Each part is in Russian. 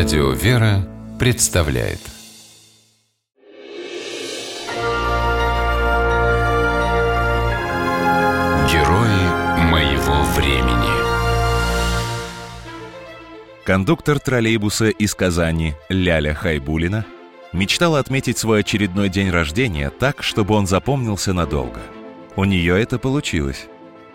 Радио «Вера» представляет Герои моего времени Кондуктор троллейбуса из Казани Ляля Хайбулина мечтала отметить свой очередной день рождения так, чтобы он запомнился надолго. У нее это получилось.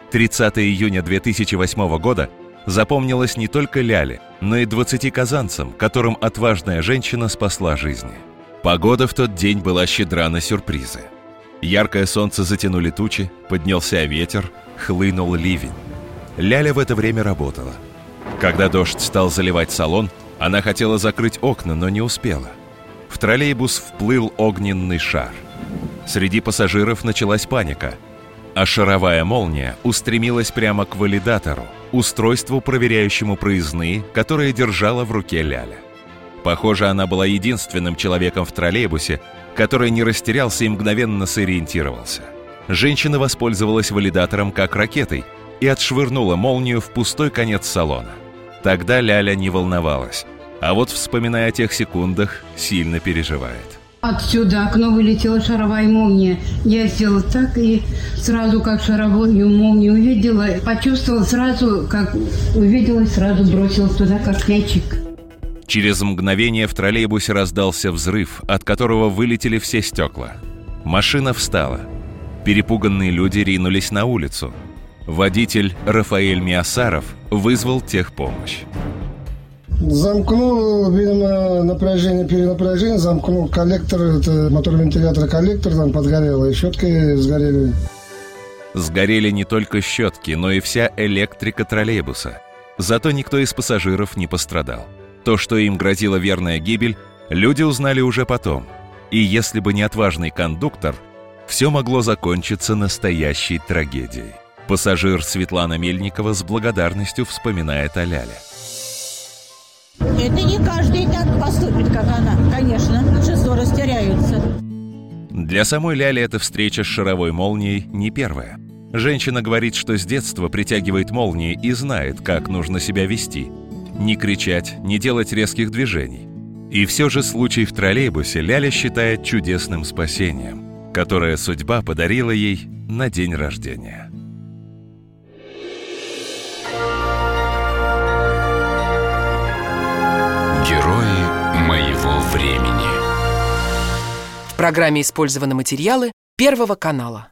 30 июня 2008 года запомнилось не только Ляле, но и 20 казанцам, которым отважная женщина спасла жизни. Погода в тот день была щедра на сюрпризы. Яркое солнце затянули тучи, поднялся ветер, хлынул ливень. Ляля в это время работала. Когда дождь стал заливать салон, она хотела закрыть окна, но не успела. В троллейбус вплыл огненный шар. Среди пассажиров началась паника, а шаровая молния устремилась прямо к валидатору, устройству, проверяющему проездные, которое держала в руке Ляля. Похоже, она была единственным человеком в троллейбусе, который не растерялся и мгновенно сориентировался. Женщина воспользовалась валидатором как ракетой и отшвырнула молнию в пустой конец салона. Тогда Ляля не волновалась, а вот, вспоминая о тех секундах, сильно переживает. Отсюда окно вылетела шаровая молния. Я сделала так и сразу, как шаровую молнию увидела, почувствовала сразу, как увидела, сразу бросилась туда, как мячик. Через мгновение в троллейбусе раздался взрыв, от которого вылетели все стекла. Машина встала. Перепуганные люди ринулись на улицу. Водитель Рафаэль Миасаров вызвал техпомощь. Замкнул, видимо, напряжение, перенапряжение, замкнул коллектор, это мотор вентилятора коллектор там подгорел, и щетки сгорели. Сгорели не только щетки, но и вся электрика троллейбуса. Зато никто из пассажиров не пострадал. То, что им грозила верная гибель, люди узнали уже потом. И если бы не отважный кондуктор, все могло закончиться настоящей трагедией. Пассажир Светлана Мельникова с благодарностью вспоминает о Ляле. Это не каждый так поступит, как она. Конечно, большинство растеряются. Для самой Ляли эта встреча с шаровой молнией не первая. Женщина говорит, что с детства притягивает молнии и знает, как нужно себя вести. Не кричать, не делать резких движений. И все же случай в троллейбусе Ляля считает чудесным спасением, которое судьба подарила ей на день рождения. Времени В программе использованы материалы Первого канала.